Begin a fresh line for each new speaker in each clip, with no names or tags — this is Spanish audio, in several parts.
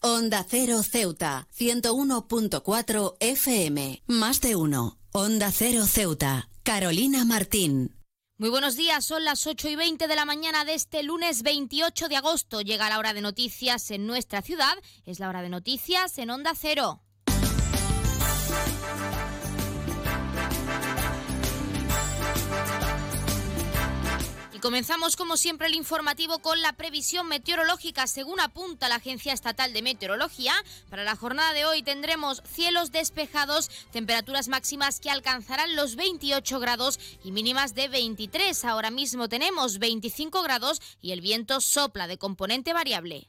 Onda Cero Ceuta, 101.4 FM. Más de uno. Onda Cero Ceuta. Carolina Martín.
Muy buenos días, son las 8 y 20 de la mañana de este lunes 28 de agosto. Llega la hora de noticias en nuestra ciudad, es la hora de noticias en Onda Cero. Y comenzamos como siempre el informativo con la previsión meteorológica. Según apunta la Agencia Estatal de Meteorología, para la jornada de hoy tendremos cielos despejados, temperaturas máximas que alcanzarán los 28 grados y mínimas de 23. Ahora mismo tenemos 25 grados y el viento sopla de componente variable.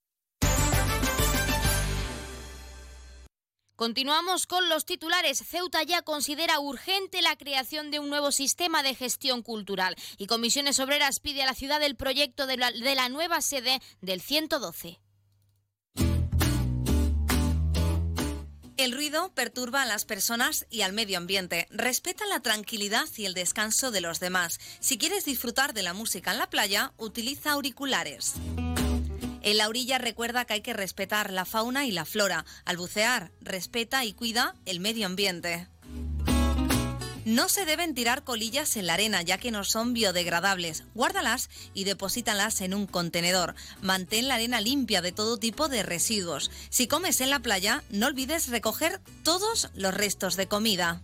Continuamos con los titulares. Ceuta ya considera urgente la creación de un nuevo sistema de gestión cultural y Comisiones Obreras pide a la ciudad el proyecto de la, de la nueva sede del 112.
El ruido perturba a las personas y al medio ambiente. Respeta la tranquilidad y el descanso de los demás. Si quieres disfrutar de la música en la playa, utiliza auriculares. En la orilla recuerda que hay que respetar la fauna y la flora. Al bucear, respeta y cuida el medio ambiente. No se deben tirar colillas en la arena ya que no son biodegradables. Guárdalas y deposítalas en un contenedor. Mantén la arena limpia de todo tipo de residuos. Si comes en la playa, no olvides recoger todos los restos de comida.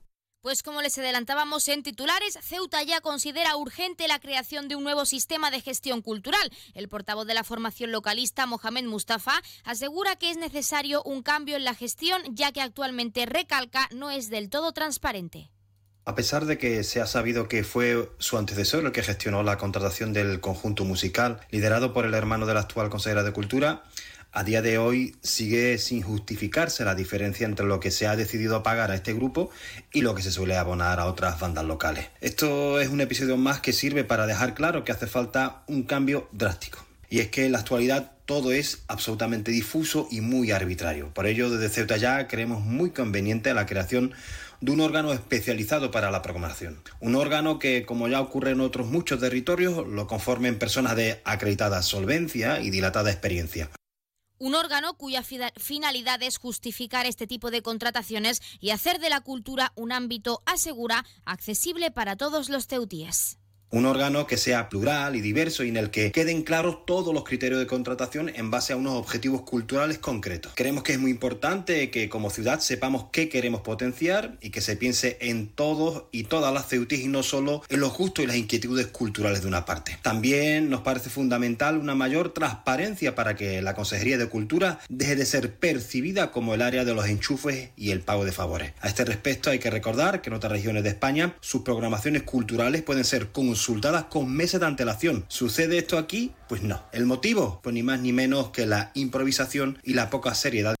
Pues como les adelantábamos en titulares, Ceuta ya considera urgente la creación de un nuevo sistema de gestión cultural. El portavoz de la formación localista, Mohamed Mustafa, asegura que es necesario un cambio en la gestión, ya que actualmente, recalca, no es del todo transparente.
A pesar de que se ha sabido que fue su antecesor el que gestionó la contratación del conjunto musical, liderado por el hermano de la actual consejera de Cultura, a día de hoy sigue sin justificarse la diferencia entre lo que se ha decidido pagar a este grupo y lo que se suele abonar a otras bandas locales. Esto es un episodio más que sirve para dejar claro que hace falta un cambio drástico. Y es que en la actualidad todo es absolutamente difuso y muy arbitrario. Por ello, desde Ceuta ya creemos muy conveniente la creación de un órgano especializado para la programación. Un órgano que, como ya ocurre en otros muchos territorios, lo conformen personas de acreditada solvencia y dilatada experiencia
un órgano cuya finalidad es justificar este tipo de contrataciones y hacer de la cultura un ámbito, asegura, accesible para todos los ceutíes.
Un órgano que sea plural y diverso y en el que queden claros todos los criterios de contratación en base a unos objetivos culturales concretos. Creemos que es muy importante que como ciudad sepamos qué queremos potenciar y que se piense en todos y todas las ceutis y no solo en los gustos y las inquietudes culturales de una parte. También nos parece fundamental una mayor transparencia para que la Consejería de Cultura deje de ser percibida como el área de los enchufes y el pago de favores. A este respecto hay que recordar que en otras regiones de España sus programaciones culturales pueden ser con consultadas con meses de antelación. ¿Sucede esto aquí? Pues no. ¿El motivo? Pues ni más ni menos que la improvisación y la poca seriedad.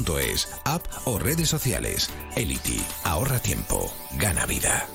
app o redes sociales. Elity, ahorra tiempo, gana vida.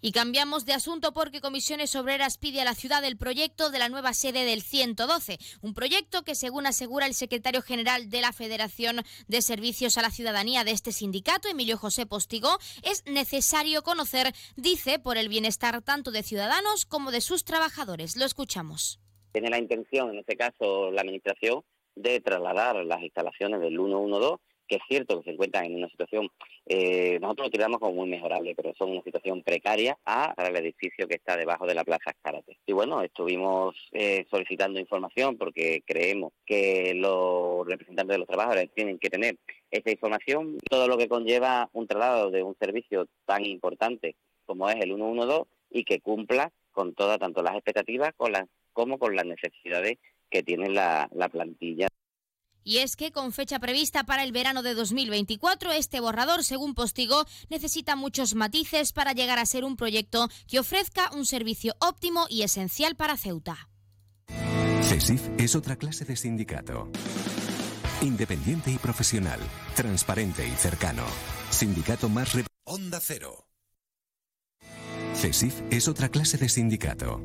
Y cambiamos de asunto porque Comisiones Obreras pide a la ciudad el proyecto de la nueva sede del 112, un proyecto que según asegura el secretario general de la Federación de Servicios a la Ciudadanía de este sindicato, Emilio José Postigo, es necesario conocer, dice, por el bienestar tanto de ciudadanos como de sus trabajadores. Lo escuchamos
tiene la intención, en este caso la Administración, de trasladar las instalaciones del 112, que es cierto que se encuentran en una situación, eh, nosotros lo tiramos como muy mejorable, pero son una situación precaria, a el edificio que está debajo de la Plaza Escárate. Y bueno, estuvimos eh, solicitando información porque creemos que los representantes de los trabajadores tienen que tener esta información, todo lo que conlleva un traslado de un servicio tan importante como es el 112 y que cumpla con todas, tanto las expectativas con las como con las necesidades que tiene la, plantilla.
Y es que con fecha prevista para el verano de 2024, este borrador, según Postigo, necesita muchos matices para llegar a ser un proyecto que ofrezca un servicio óptimo y esencial para Ceuta.
CESIF es otra clase de sindicato. Independiente y profesional, transparente y cercano. Sindicato más...
Onda Cero.
CESIF es otra clase de sindicato.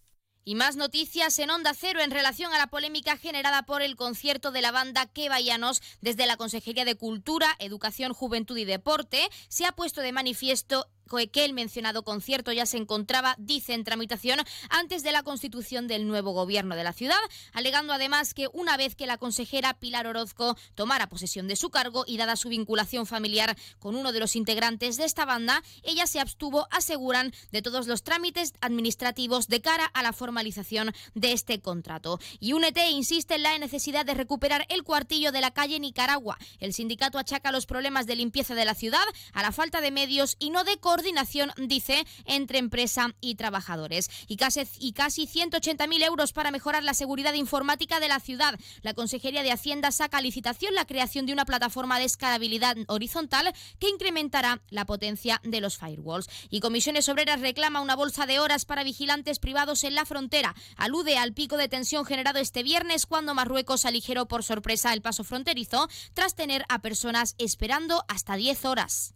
Y más noticias en Onda Cero en relación a la polémica generada por el concierto de la banda Quevallanos desde la Consejería de Cultura, Educación, Juventud y Deporte. Se ha puesto de manifiesto que el mencionado concierto ya se encontraba, dice, en tramitación antes de la constitución del nuevo gobierno de la ciudad, alegando además que una vez que la consejera Pilar Orozco tomara posesión de su cargo y dada su vinculación familiar con uno de los integrantes de esta banda, ella se abstuvo, aseguran, de todos los trámites administrativos de cara a la formalización de este contrato. Y UNET insiste en la necesidad de recuperar el cuartillo de la calle Nicaragua. El sindicato achaca los problemas de limpieza de la ciudad a la falta de medios y no de coordinación, dice, entre empresa y trabajadores. Y casi, y casi 180.000 euros para mejorar la seguridad informática de la ciudad. La Consejería de Hacienda saca a licitación la creación de una plataforma de escalabilidad horizontal que incrementará la potencia de los firewalls. Y Comisiones Obreras reclama una bolsa de horas para vigilantes privados en la frontera. Alude al pico de tensión generado este viernes cuando Marruecos aligeró por sorpresa el paso fronterizo tras tener a personas esperando hasta 10 horas.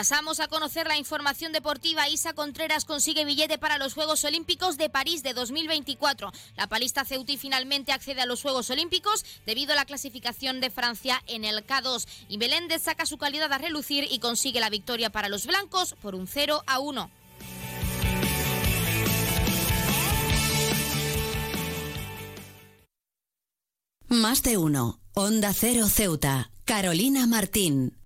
pasamos a conocer la información deportiva. Isa Contreras consigue billete para los Juegos Olímpicos de París de 2024. La palista Ceuti finalmente accede a los Juegos Olímpicos debido a la clasificación de Francia en el K2. Y Beléndez saca su calidad a relucir y consigue la victoria para los blancos por un 0 a 1.
Más de uno. Onda Cero Ceuta. Carolina Martín.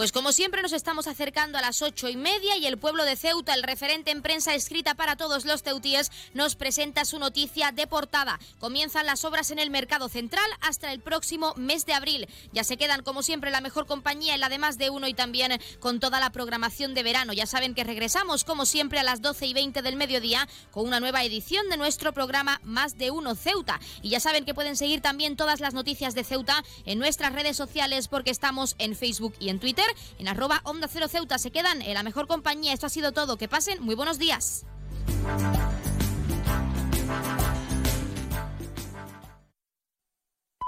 Pues como siempre nos estamos acercando a las ocho y media y el pueblo de Ceuta, el referente en prensa escrita para todos los ceutíes, nos presenta su noticia de portada. Comienzan las obras en el mercado central hasta el próximo mes de abril. Ya se quedan como siempre la mejor compañía en la de más de uno y también con toda la programación de verano. Ya saben que regresamos como siempre a las doce y veinte del mediodía con una nueva edición de nuestro programa Más de uno Ceuta. Y ya saben que pueden seguir también todas las noticias de Ceuta en nuestras redes sociales porque estamos en Facebook y en Twitter en arroba Onda Cero Ceuta. Se quedan en la mejor compañía. Esto ha sido todo. Que pasen muy buenos días.